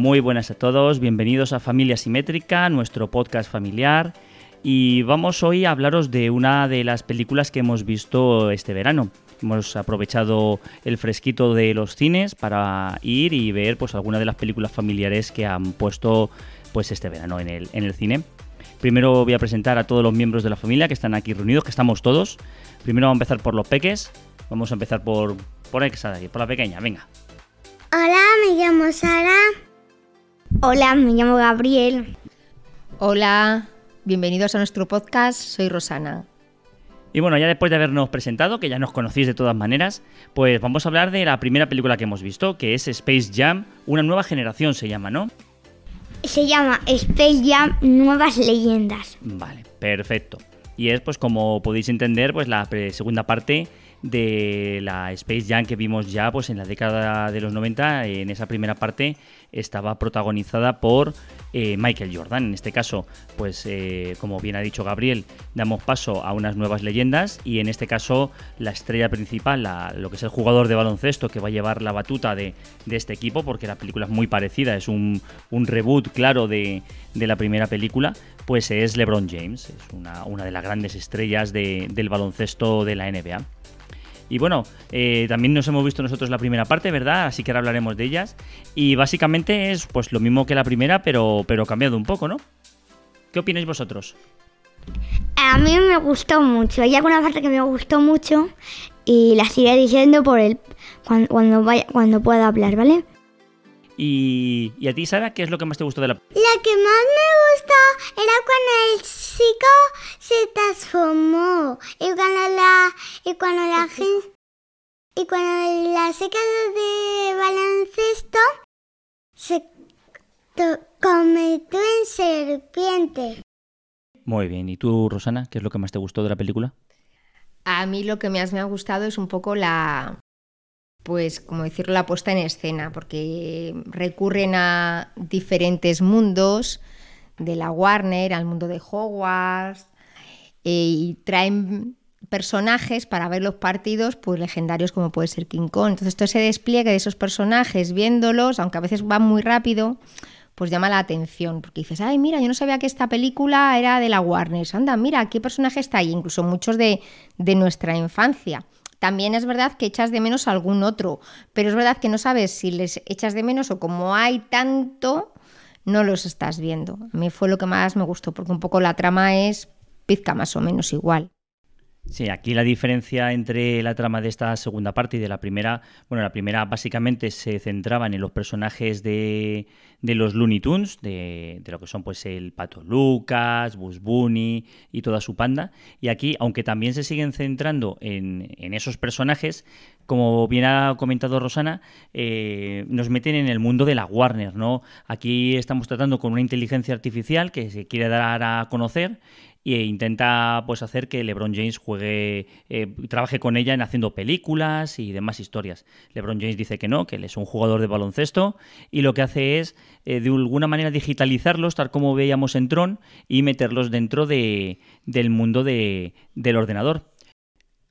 Muy buenas a todos, bienvenidos a Familia Simétrica, nuestro podcast familiar. Y vamos hoy a hablaros de una de las películas que hemos visto este verano. Hemos aprovechado el fresquito de los cines para ir y ver pues algunas de las películas familiares que han puesto pues este verano en el, en el cine. Primero voy a presentar a todos los miembros de la familia que están aquí reunidos, que estamos todos. Primero vamos a empezar por los peques. Vamos a empezar por por por la pequeña, venga. Hola, me llamo Sara. Hola, me llamo Gabriel. Hola, bienvenidos a nuestro podcast, soy Rosana. Y bueno, ya después de habernos presentado, que ya nos conocéis de todas maneras, pues vamos a hablar de la primera película que hemos visto, que es Space Jam, una nueva generación se llama, ¿no? Se llama Space Jam Nuevas Leyendas. Vale, perfecto. Y es, pues como podéis entender, pues la segunda parte de la Space Jam que vimos ya pues en la década de los 90 en esa primera parte estaba protagonizada por eh, Michael Jordan. En este caso pues eh, como bien ha dicho Gabriel damos paso a unas nuevas leyendas y en este caso la estrella principal lo que es el jugador de baloncesto que va a llevar la batuta de, este equipo porque la película es muy parecida es un, reboot claro de, la primera película pues es LeBron James. Es una, de las grandes estrellas del baloncesto de la NBA y bueno, eh, también nos hemos visto nosotros la primera parte, ¿verdad? Así que ahora hablaremos de ellas. Y básicamente es pues lo mismo que la primera, pero, pero cambiado un poco, ¿no? ¿Qué opináis vosotros? A mí me gustó mucho. Hay alguna parte que me gustó mucho y la sigue diciendo por el cuando, vaya, cuando pueda hablar, ¿vale? Y, y, a ti, Sara, ¿qué es lo que más te gustó de la La que más me gustó era cuando el chico se transformó y cuando la y cuando la gente y cuando la seca de baloncesto se convirtió en serpiente. Muy bien, ¿y tú, Rosana, qué es lo que más te gustó de la película? A mí lo que más me ha gustado es un poco la, pues, como decirlo, la puesta en escena, porque recurren a diferentes mundos de la Warner, al mundo de Hogwarts, eh, y traen personajes para ver los partidos pues legendarios como puede ser King Kong. Entonces todo ese despliegue de esos personajes viéndolos, aunque a veces van muy rápido, pues llama la atención, porque dices, ay, mira, yo no sabía que esta película era de la Warner, anda, mira, qué personaje está ahí, incluso muchos de, de nuestra infancia. También es verdad que echas de menos algún otro, pero es verdad que no sabes si les echas de menos o como hay tanto, no los estás viendo. A mí fue lo que más me gustó, porque un poco la trama es pizca más o menos igual. Sí, aquí la diferencia entre la trama de esta segunda parte y de la primera, bueno, la primera básicamente se centraban en los personajes de, los Looney Tunes, de, lo que son pues el Pato Lucas, Bus Bunny y toda su panda. Y aquí, aunque también se siguen centrando en, en esos personajes, como bien ha comentado Rosana, eh, nos meten en el mundo de la Warner, ¿no? Aquí estamos tratando con una inteligencia artificial que se quiere dar a conocer e intenta pues hacer que LeBron James juegue, eh, trabaje con ella en haciendo películas y demás historias. LeBron James dice que no, que él es un jugador de baloncesto y lo que hace es eh, de alguna manera digitalizarlos, tal como veíamos en Tron, y meterlos dentro de, del mundo de, del ordenador.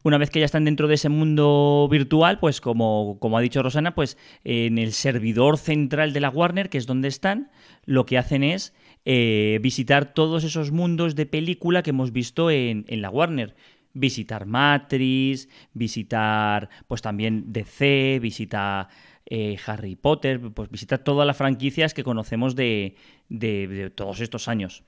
Una vez que ya están dentro de ese mundo virtual, pues como, como ha dicho Rosana, pues en el servidor central de la Warner, que es donde están, lo que hacen es eh, visitar todos esos mundos de película que hemos visto en, la Warner visitar Matrix, visitar pues también DC, visitar eh, Harry Potter, pues visitar todas las franquicias que conocemos de, de, todos estos años.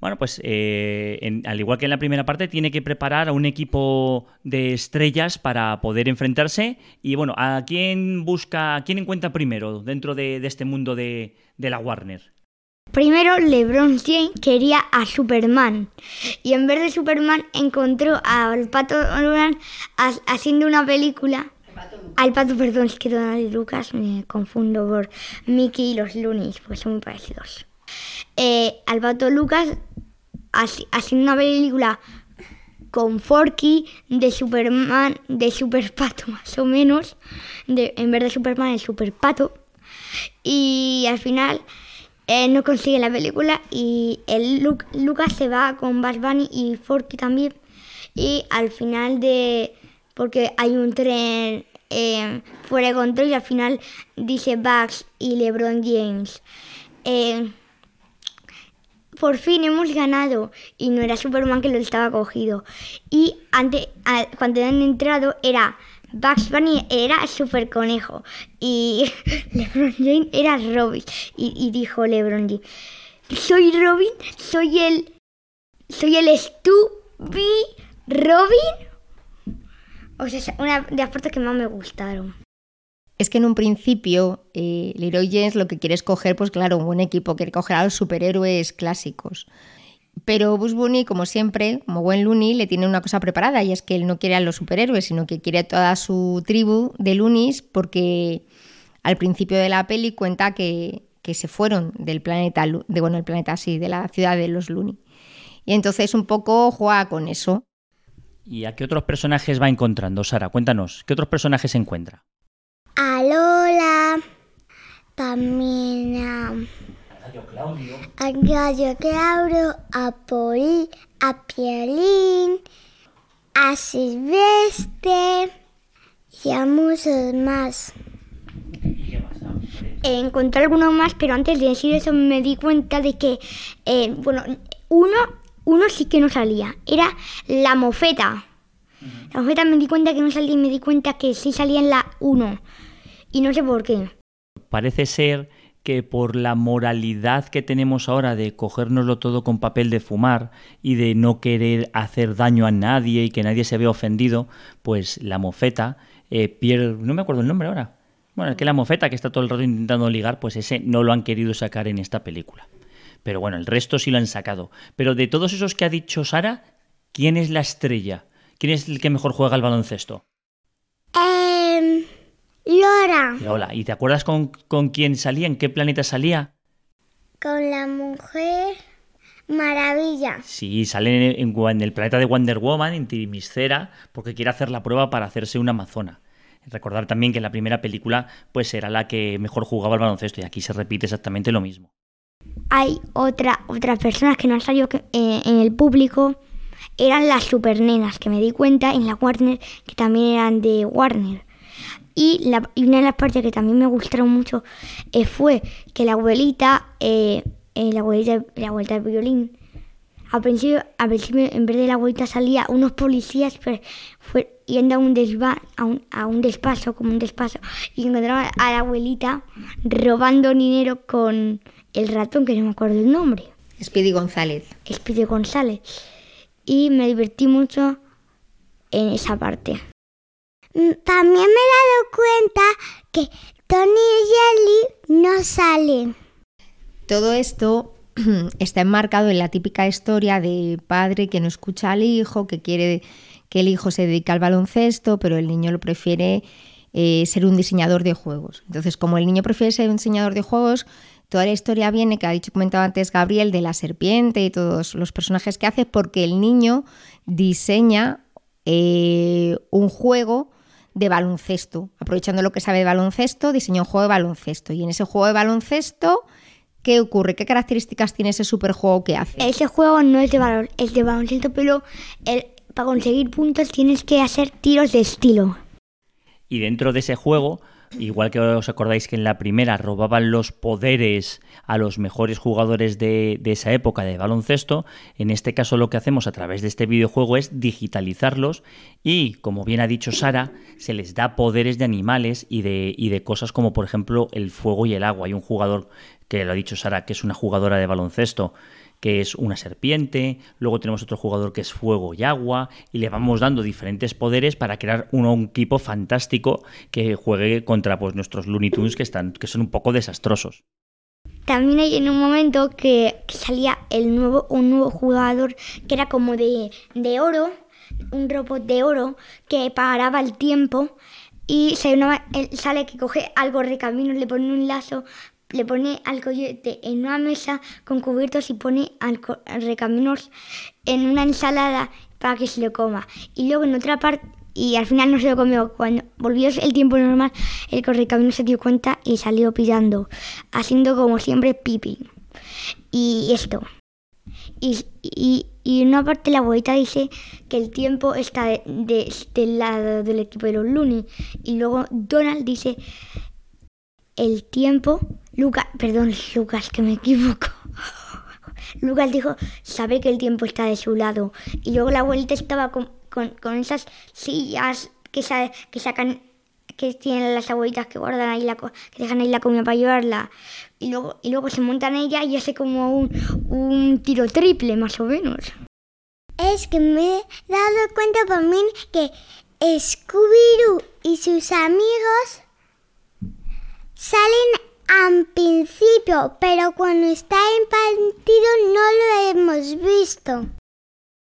Bueno, pues eh, al igual que en la primera parte, tiene que preparar a un equipo de estrellas para poder enfrentarse. Y bueno, ¿a quién busca, a quién encuentra primero dentro de, este mundo de, de la Warner? Primero, LeBron James quería a Superman y en vez de Superman encontró al Pato Lucas haciendo una película. Al Pato, perdón, es que Donald Lucas me confundo por Mickey y los Loonies, porque son muy parecidos. Eh, al Pato Lucas haciendo una película con Forky de Superman, de Super Pato más o menos, de, en vez de Superman es Super Pato. Y al final eh, no consigue la película y el Lucas se va con Buzz Bunny y Forky también. Y al final de porque hay un tren eh, fuera de control y al final dice Bugs y LeBron James. Eh, por fin hemos ganado. Y no era Superman que lo estaba cogido. Y antes, cuando han entrado era Bugs Bunny era Super Conejo. Y LeBron James era Robin. Y, dijo LeBron James, soy Robin, soy el... Soy el Stubi Robin. O sea, una de las partes que más me gustaron es que en un principio eh, Leroy James lo que quiere es coger, pues claro, un buen equipo, quiere coger a los superhéroes clásicos. Pero Bush Bunny, como siempre, como buen Looney, le tiene una cosa preparada y es que él no quiere a los superhéroes, sino que quiere a toda su tribu de Loonies porque al principio de la peli cuenta que, se fueron del planeta, de, bueno, el planeta así, de la ciudad de los Looney. Y entonces un poco juega con eso. ¿Y a qué otros personajes va encontrando, Sara? Cuéntanos, ¿qué otros personajes se encuentra? a Lola, también a, a Gallo Claudio, a Poli, a Pielín, a Silvestre y a muchos más. Encontré algunos más, pero antes de decir eso me di cuenta de que, eh, bueno, uno, uno sí que no salía. Era la mofeta. La mofeta me di cuenta que no salía y me di cuenta que sí salía en la 1 y no sé por qué. Parece ser que por la moralidad que tenemos ahora de cogérnoslo todo con papel de fumar y de no querer hacer daño a nadie y que nadie se vea ofendido, pues la mofeta eh, pierde, no me acuerdo el nombre ahora. Bueno, es que la mofeta que está todo el rato intentando ligar, pues ese no lo han querido sacar en esta película. Pero bueno, el resto sí lo han sacado. Pero de todos esos que ha dicho Sara, ¿quién es la estrella? ¿Quién es el que mejor juega al baloncesto? Lola. Lola. ¿Y te acuerdas con, quién salía? ¿En qué planeta salía? Con la mujer maravilla. Sí, sale en, el planeta de Wonder Woman, en Timiscera, porque quiere hacer la prueba para hacerse una amazona. Recordar también que en la primera película pues era la que mejor jugaba al baloncesto y aquí se repite exactamente lo mismo. Hay otra, otras personas que no han salido eh, en el público, eran las supernenas, que me di cuenta en la Warner que también eran de Warner. Y, una de las partes que también me gustaron mucho eh, fue que la abuelita, eh, eh, la abuelita, la abuelita del violín, al principio, principio en vez de la abuelita salía unos policías pero fue yendo a un, a un, a un despacho, como un despacho, y encontraron a la abuelita robando dinero con el ratón, que no me acuerdo el nombre. Speedy González. Speedy González. Y me divertí mucho en esa parte. Mm, también me he dado cuenta que Tony y Jelly no salen. Todo esto está enmarcado en la típica historia de padre que no escucha al hijo, que quiere que el hijo se dedique al baloncesto, pero el niño lo prefiere eh, ser un diseñador de juegos. Entonces, como el niño prefiere ser un diseñador de juegos, toda la historia viene, que ha dicho comentado antes Gabriel, de la serpiente y todos los personajes que hace, porque el niño diseña eh, un juego de baloncesto. Aprovechando lo que sabe de baloncesto, diseñó un juego de baloncesto. Y en ese juego de baloncesto, ¿qué ocurre? ¿Qué características tiene ese superjuego que hace? Ese juego no es de, balon es de baloncesto, pero el, para conseguir puntos tienes que hacer tiros de estilo. Y dentro de ese juego Igual que os acordáis que en la primera robaban los poderes a los mejores jugadores de, esa época de baloncesto, en este caso lo que hacemos a través de este videojuego es digitalizarlos y, como bien ha dicho Sara, se les da poderes de animales y de, y de cosas como por ejemplo el fuego y el agua. Hay un jugador que lo ha dicho Sara, que es una jugadora de baloncesto, que es una serpiente, luego tenemos otro jugador que es fuego y agua, y le vamos dando diferentes poderes para crear un, equipo fantástico que juegue contra pues, nuestros Looney Tunes que, están, que son un poco desastrosos. También hay en un momento que, salía el nuevo, un nuevo jugador que era como de, de oro, un robot de oro que paraba el tiempo y sale que coge algo de camino, le pone un lazo le pone al coyote en una mesa con cubiertos y pone al, recaminos en una ensalada para que se lo coma. Y luego en otra parte, y al final no se lo comió. Cuando volvió el tiempo normal, el correcamino se dio cuenta y salió pillando, haciendo como siempre pipi. Y esto. Y, y en una parte la abuelita dice que el tiempo está de, de- del lado del equipo de los Looney y luego Donald dice el tiempo Lucas perdón Lucas que me equivoco. Lucas dijo sabe que el tiempo está de su lado y luego la abuelita estaba con, con, con esas sillas que, sa- que sacan que tienen las abuelitas que guardan ahí la que dejan ahí la comida para llevarla. Y luego y luego se montan ella y hace como un, un tiro triple más o menos. Es que me he dado cuenta por mí que Scooby-Doo y sus amigos salen al principio, pero cuando está en partido no lo hemos visto.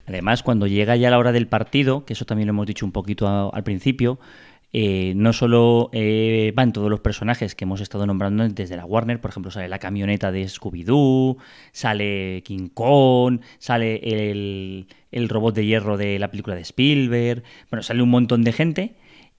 Además, cuando llega ya la hora del partido, que eso también lo hemos dicho un poquito al principio, eh, no solo eh, van todos los personajes que hemos estado nombrando desde la Warner, por ejemplo, sale la camioneta de Scooby-Doo, sale King Kong, sale el, el robot de hierro de la película de Spielberg, bueno, sale un montón de gente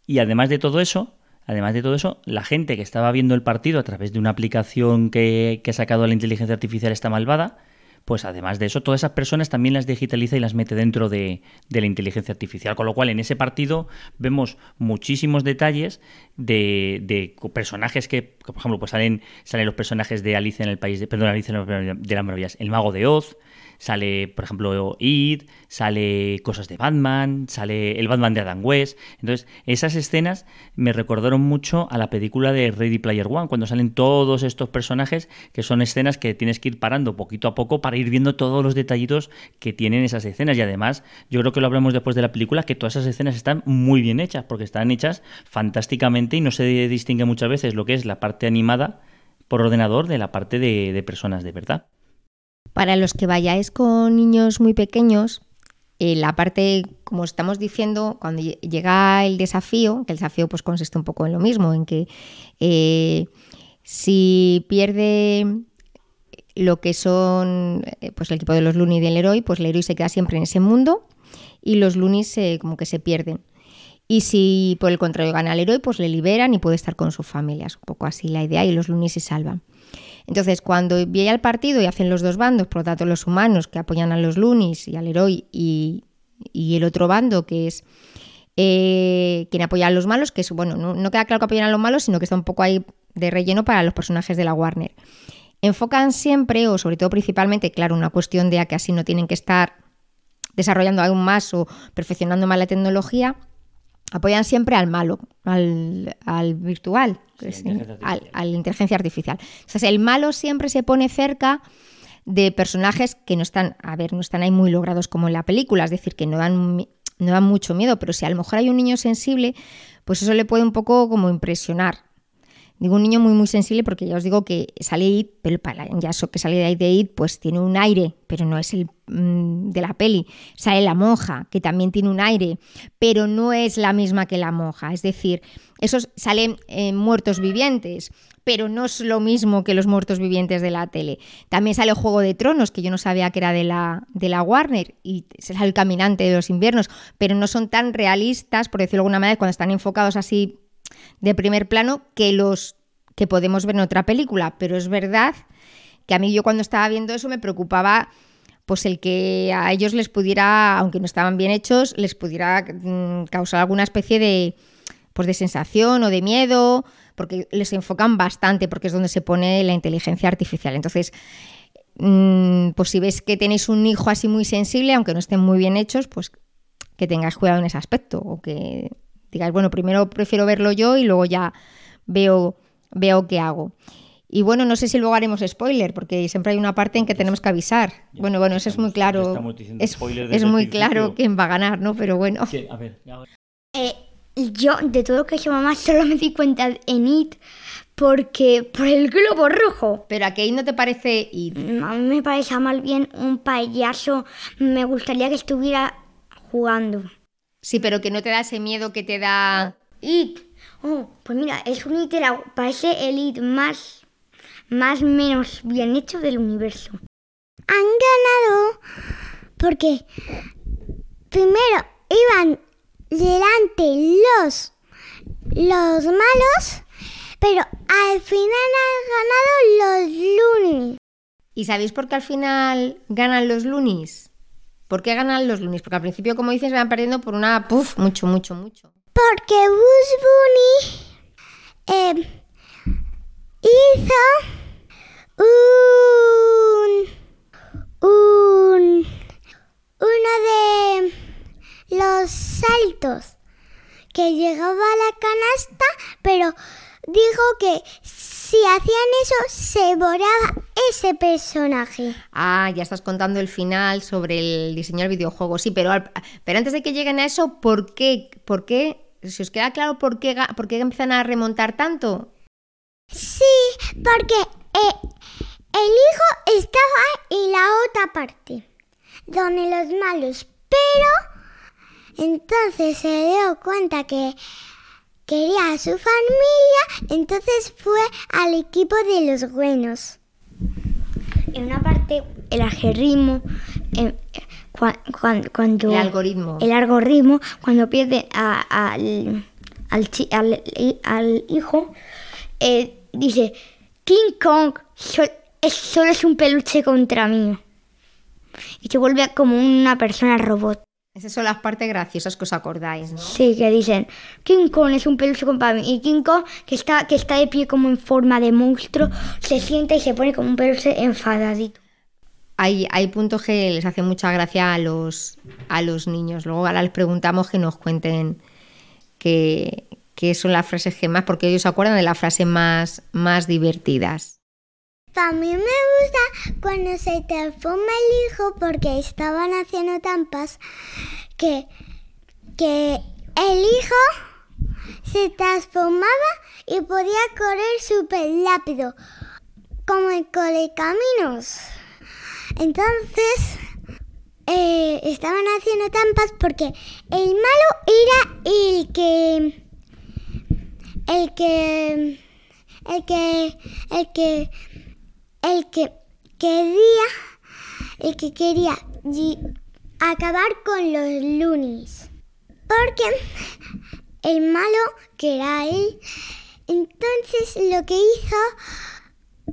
y además de todo eso, Además de todo eso, la gente que estaba viendo el partido a través de una aplicación que, que ha sacado la inteligencia artificial esta malvada, pues además de eso, todas esas personas también las digitaliza y las mete dentro de, de la inteligencia artificial. Con lo cual, en ese partido vemos muchísimos detalles de, de personajes que, por ejemplo, pues salen, salen los personajes de Alicia en el País de, perdón, Alicia en el País de las Maravillas, el Mago de Oz, sale, por ejemplo, It, sale cosas de Batman, sale el Batman de Adam West. Entonces, esas escenas me recordaron mucho a la película de Ready Player One, cuando salen todos estos personajes, que son escenas que tienes que ir parando poquito a poco para ir viendo todos los detallitos que tienen esas escenas. Y además, yo creo que lo hablamos después de la película, que todas esas escenas están muy bien hechas, porque están hechas fantásticamente y no se distingue muchas veces lo que es la parte animada por ordenador de la parte de, de personas de verdad. Para los que vayáis con niños muy pequeños, eh, la parte, como estamos diciendo, cuando lle- llega el desafío, que el desafío pues consiste un poco en lo mismo, en que eh, si pierde lo que son eh, pues el equipo de los Looney y del héroe, pues el héroe se queda siempre en ese mundo y los Loonies se- como que se pierden. Y si por el contrario gana el héroe, pues le liberan y puede estar con su familia. Es un poco así la idea y los Loonies se salvan. Entonces, cuando viene el partido y hacen los dos bandos, por lo tanto los humanos que apoyan a los Loonies y al héroe y, y el otro bando que es eh, quien apoya a los malos, que es, bueno, no, no queda claro que apoyan a los malos, sino que está un poco ahí de relleno para los personajes de la Warner. Enfocan siempre, o sobre todo principalmente, claro, una cuestión de a que así no tienen que estar desarrollando aún más o perfeccionando más la tecnología, apoyan siempre al malo, al, al virtual, Sí, que es- inteligencia al, inteligencia artificial. Entonces, el malo siempre se pone cerca de personajes que no están, a ver, no están ahí muy logrados como en la película, es decir, que no dan, no dan mucho miedo, pero si a lo mejor hay un niño sensible, pues eso le puede un poco como impresionar. Digo un niño muy muy sensible porque ya os digo que sale It, pero ya eso que sale de ahí de It, pues tiene un aire, pero no es el mm, de la peli. Sale la monja, que también tiene un aire, pero no es la misma que la monja. Es decir, esos salen eh, muertos vivientes, pero no es lo mismo que los muertos vivientes de la tele. También sale Juego de Tronos, que yo no sabía que era de la, de la Warner, y sale el caminante de los inviernos, pero no son tan realistas, por decirlo de alguna manera, cuando están enfocados así de primer plano que los que podemos ver en otra película. Pero es verdad que a mí yo cuando estaba viendo eso me preocupaba pues el que a ellos les pudiera, aunque no estaban bien hechos, les pudiera mm, causar alguna especie de pues de sensación o de miedo, porque les enfocan bastante, porque es donde se pone la inteligencia artificial. Entonces, mm, pues si ves que tenéis un hijo así muy sensible, aunque no estén muy bien hechos, pues que tengáis cuidado en ese aspecto, o que digáis, bueno, primero prefiero verlo yo y luego ya veo, veo qué hago. Y bueno, no sé si luego haremos spoiler, porque siempre hay una parte en que tenemos que avisar. Ya bueno, bueno, eso es muy claro. Es, muy claro quién va a ganar, ¿no? Pero bueno. Sí, a ver, ya- Eh, yo, de todo lo que hizo mamá, solo me di cuenta en It porque por el globo rojo. Pero a Kate no te parece It. A mí me parece mal bien un payaso. Me gustaría que estuviera jugando. Sí, pero que no te da ese miedo que te da. It. Oh, pues mira, es un It, era- parece el It más, más menos bien hecho del universo. Han ganado porque primero iban delante los, los malos, pero al final han ganado los Looney. ¿Y sabéis por qué al final ganan los Loonies? ¿Por qué ganan los lunis? Porque al principio, como dices, van perdiendo por una... Puf, mucho, mucho, mucho. Porque Bugs Bunny eh, hizo un, un, uno de los saltos que llegaba a la canasta, pero dijo que si hacían eso se borraba ese personaje. Ah, ya estás contando el final sobre el diseño del videojuego. Sí, pero, pero antes de que lleguen a eso, ¿por qué? ¿Por qué? Si os queda claro por qué, por qué empiezan a remontar tanto. Sí, porque eh, el hijo estaba en la otra parte, donde los malos, pero entonces se dio cuenta que quería a su familia, entonces fue al equipo de los buenos. En una parte, el algoritmo, eh, cuando, el algoritmo, el algoritmo, cuando pierde al, al, hijo, eh, dice King Kong es, solo es un peluche contra mí. Y se vuelve como una persona robot. Esas son las partes graciosas que os acordáis, ¿no? Sí, que dicen, King Kong es un peluche contra mí. Y King Kong, que está, que está de pie como en forma de monstruo, se sienta y se pone como un peluche enfadadito. Hay, hay puntos que les hace mucha gracia a los, a los niños. Luego ahora les preguntamos que nos cuenten qué, qué son las frases que más, porque ellos se acuerdan de las frases más, más divertidas. También me gusta cuando se transforma el hijo porque estaban haciendo tampas que, que el hijo se transformaba y podía correr súper rápido, como el caminos. Entonces eh, estaban haciendo tampas porque el malo era el que el que el que el que quería, el que quería acabar con los lunis. Porque el malo, que era él, entonces lo que hizo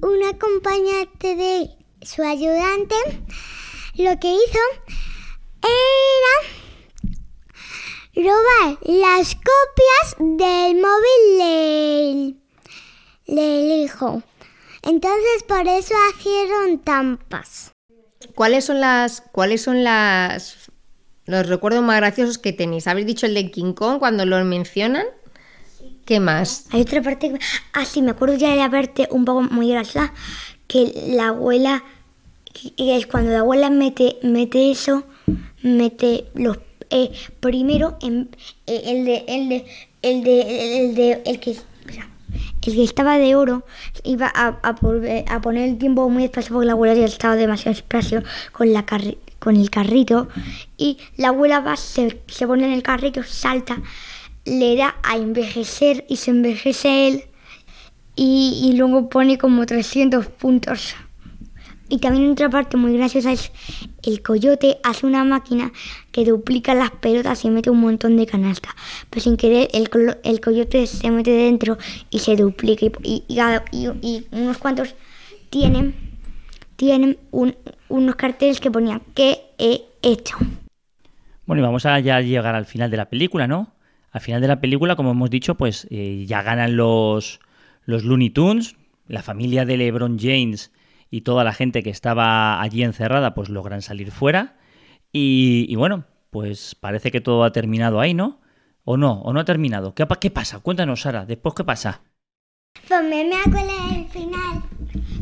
un acompañante de su ayudante, lo que hizo era robar las copias del móvil del hijo. Entonces por eso hicieron tampas. ¿Cuáles son las cuáles son las los recuerdos más graciosos que tenéis? ¿Habéis dicho el de King Kong cuando lo mencionan? ¿Qué más? Hay otra parte ah sí, me acuerdo ya de la parte un poco muy graciosa que la abuela es cuando la abuela mete mete eso, mete los eh, primero en, eh, el de el de el de el de el que el que estaba de oro iba a, poner el tiempo muy despacio porque la abuela ya estaba demasiado despacio con, la con el carrito. Y la abuela va, se, se pone en el carrito, salta, le da a envejecer y se envejece él. Y, y luego pone como 300 puntos. Y también otra parte muy graciosa es el coyote hace una máquina que duplica las pelotas y mete un montón de canasta. Pero sin querer el, el coyote se mete dentro y se duplica. Y, y, unos cuantos tienen, tienen unos carteles que ponían ¿qué he hecho? Bueno, y vamos a ya llegar al final de la película, ¿no? Al final de la película, como hemos dicho, pues eh, ya ganan los, los Looney Tunes, la familia de LeBron James y toda la gente que estaba allí encerrada pues logran salir fuera y, bueno, pues parece que todo ha terminado ahí, ¿no? ¿O no? ¿O no ha terminado? ¿Qué, qué pasa? Cuéntanos, Sara, ¿después qué pasa? Pues me acuerdo del final.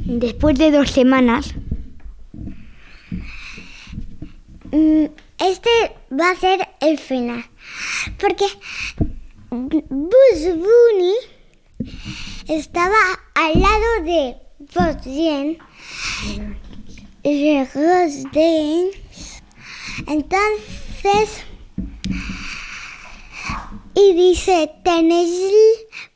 Después de dos semanas. Mm, este va a ser el final. Porque Buzz Bunny estaba al lado de Buzz Entonces, y dice, tenéis,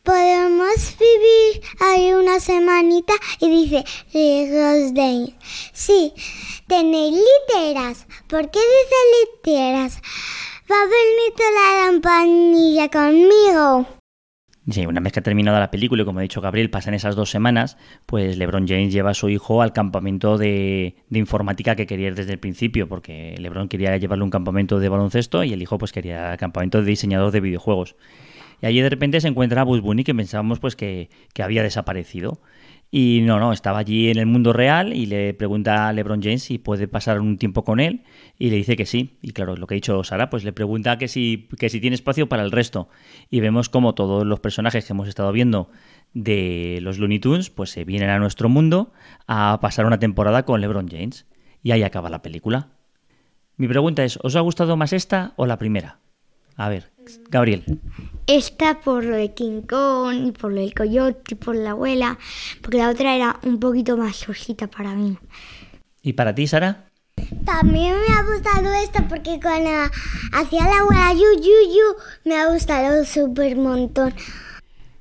podemos vivir ahí una semanita. Y dice, de sí, tenéis literas. ¿Por qué dice literas? Va a venir toda la campanilla conmigo. Sí, una vez que ha terminado la película y como ha dicho Gabriel, pasan esas dos semanas, pues LeBron James lleva a su hijo al campamento de, informática que quería desde el principio, porque LeBron quería llevarle un campamento de baloncesto y el hijo pues quería el campamento de diseñador de videojuegos. Y allí de repente se encuentra a Bugs Bunny que pensábamos pues que, que había desaparecido. Y no, no, estaba allí en el mundo real y le pregunta a LeBron James si puede pasar un tiempo con él y le dice que sí. Y claro, lo que ha dicho Sara, pues le pregunta que si, que si tiene espacio para el resto. Y vemos como todos los personajes que hemos estado viendo de los Looney Tunes, pues se vienen a nuestro mundo a pasar una temporada con LeBron James. Y ahí acaba la película. Mi pregunta es, ¿os ha gustado más esta o la primera? A ver, Gabriel. Esta por lo de King Kong, y por lo del coyote, y por la abuela, porque la otra era un poquito más sosita para mí. ¿Y para ti, Sara? También me ha gustado esta porque cuando hacía la abuela yu yu yu me ha gustado súper montón.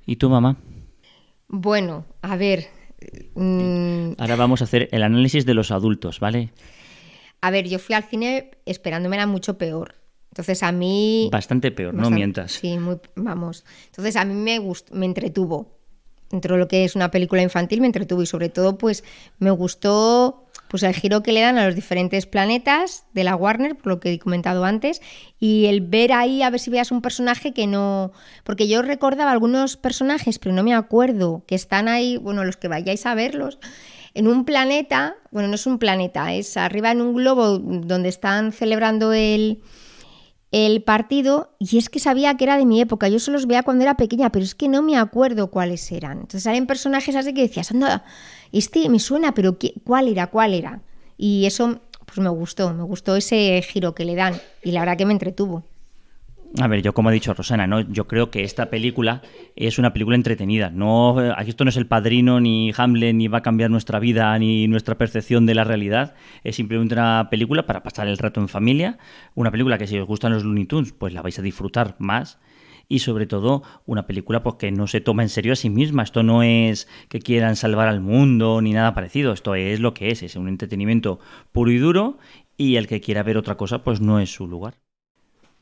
¿Y tu mamá? Bueno, a ver. Mmm... Ahora vamos a hacer el análisis de los adultos, ¿vale? A ver, yo fui al cine esperándome era mucho peor. Entonces a mí... Bastante peor, no mientas. Sí, muy, vamos. Entonces a mí me, gustó, me entretuvo. Dentro de lo que es una película infantil me entretuvo y sobre todo pues me gustó pues el giro que le dan a los diferentes planetas de la Warner, por lo que he comentado antes, y el ver ahí a ver si veas un personaje que no... Porque yo recordaba algunos personajes, pero no me acuerdo, que están ahí, bueno, los que vayáis a verlos, en un planeta, bueno, no es un planeta, es arriba en un globo donde están celebrando el el partido y es que sabía que era de mi época. Yo solo los veía cuando era pequeña, pero es que no me acuerdo cuáles eran. Entonces salen personajes así que decías, anda, este me suena, pero ¿cuál era? ¿Cuál era? Y eso pues me gustó, me gustó ese giro que le dan y la verdad que me entretuvo. A ver, yo como ha dicho Rosana, ¿no? Yo creo que esta película es una película entretenida. No, aquí esto no es el padrino, ni Hamlet, ni va a cambiar nuestra vida, ni nuestra percepción de la realidad. Es simplemente una película para pasar el rato en familia. Una película que si os gustan los Looney Tunes, pues la vais a disfrutar más. Y sobre todo, una película pues, que no se toma en serio a sí misma. Esto no es que quieran salvar al mundo ni nada parecido. Esto es lo que es. Es un entretenimiento puro y duro. Y el que quiera ver otra cosa, pues no es su lugar.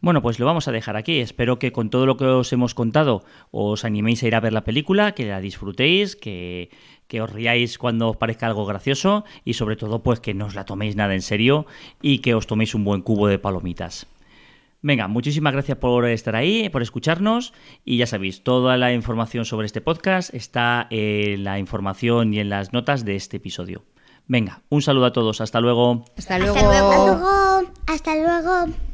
Bueno, pues lo vamos a dejar aquí. Espero que con todo lo que os hemos contado os animéis a ir a ver la película, que la disfrutéis, que, que os riáis cuando os parezca algo gracioso y sobre todo pues que no os la toméis nada en serio y que os toméis un buen cubo de palomitas. Venga, muchísimas gracias por estar ahí, por escucharnos y ya sabéis, toda la información sobre este podcast está en la información y en las notas de este episodio. Venga, un saludo a todos, hasta luego. Hasta luego. Hasta luego. Hasta luego.